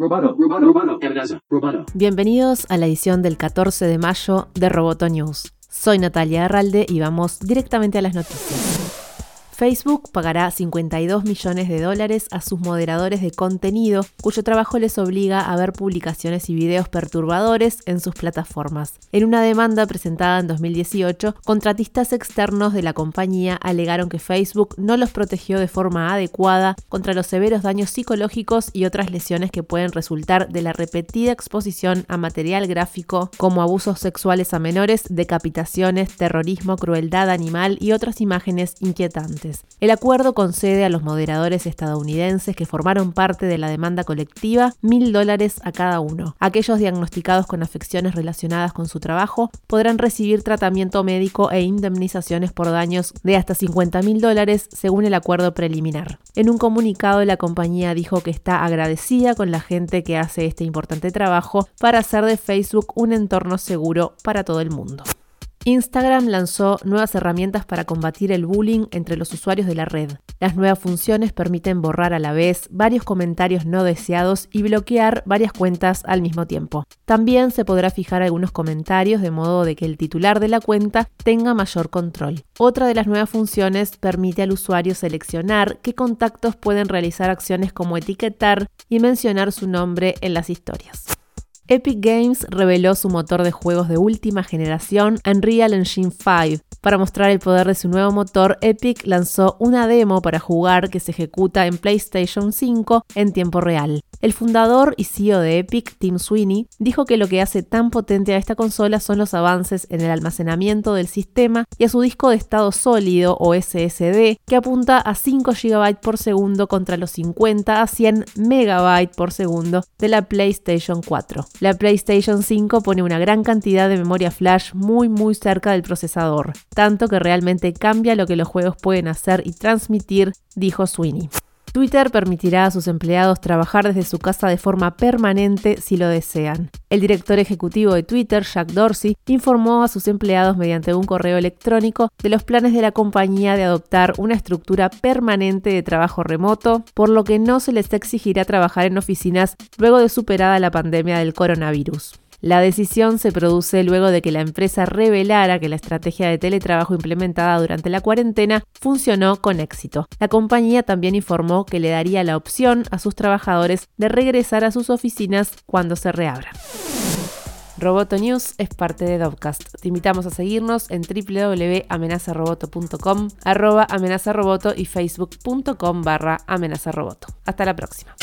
Roboto, roboto, roboto. Bienvenidos a la edición del 14 de mayo de Roboto News. Soy Natalia Arralde y vamos directamente a las noticias. Facebook pagará 52 millones de dólares a sus moderadores de contenido, cuyo trabajo les obliga a ver publicaciones y videos perturbadores en sus plataformas. En una demanda presentada en 2018, contratistas externos de la compañía alegaron que Facebook no los protegió de forma adecuada contra los severos daños psicológicos y otras lesiones que pueden resultar de la repetida exposición a material gráfico como abusos sexuales a menores, decapitaciones, terrorismo, crueldad animal y otras imágenes inquietantes. El acuerdo concede a los moderadores estadounidenses que formaron parte de la demanda colectiva mil dólares a cada uno. Aquellos diagnosticados con afecciones relacionadas con su trabajo podrán recibir tratamiento médico e indemnizaciones por daños de hasta 50 mil dólares según el acuerdo preliminar. En un comunicado la compañía dijo que está agradecida con la gente que hace este importante trabajo para hacer de Facebook un entorno seguro para todo el mundo. Instagram lanzó nuevas herramientas para combatir el bullying entre los usuarios de la red. Las nuevas funciones permiten borrar a la vez varios comentarios no deseados y bloquear varias cuentas al mismo tiempo. También se podrá fijar algunos comentarios de modo de que el titular de la cuenta tenga mayor control. Otra de las nuevas funciones permite al usuario seleccionar qué contactos pueden realizar acciones como etiquetar y mencionar su nombre en las historias. Epic Games reveló su motor de juegos de última generación Unreal Engine 5. Para mostrar el poder de su nuevo motor, Epic lanzó una demo para jugar que se ejecuta en PlayStation 5 en tiempo real. El fundador y CEO de Epic, Tim Sweeney, dijo que lo que hace tan potente a esta consola son los avances en el almacenamiento del sistema y a su disco de estado sólido o SSD, que apunta a 5 GB por segundo contra los 50 a 100 MB por segundo de la PlayStation 4. La PlayStation 5 pone una gran cantidad de memoria flash muy muy cerca del procesador, tanto que realmente cambia lo que los juegos pueden hacer y transmitir, dijo Sweeney. Twitter permitirá a sus empleados trabajar desde su casa de forma permanente si lo desean. El director ejecutivo de Twitter, Jack Dorsey, informó a sus empleados mediante un correo electrónico de los planes de la compañía de adoptar una estructura permanente de trabajo remoto, por lo que no se les exigirá trabajar en oficinas luego de superada la pandemia del coronavirus. La decisión se produce luego de que la empresa revelara que la estrategia de teletrabajo implementada durante la cuarentena funcionó con éxito. La compañía también informó que le daría la opción a sus trabajadores de regresar a sus oficinas cuando se reabran. Roboto News es parte de Dovcast. Te invitamos a seguirnos en www.amenazaroboto.com, arroba amenazaroboto y facebook.com barra amenazaroboto. Hasta la próxima.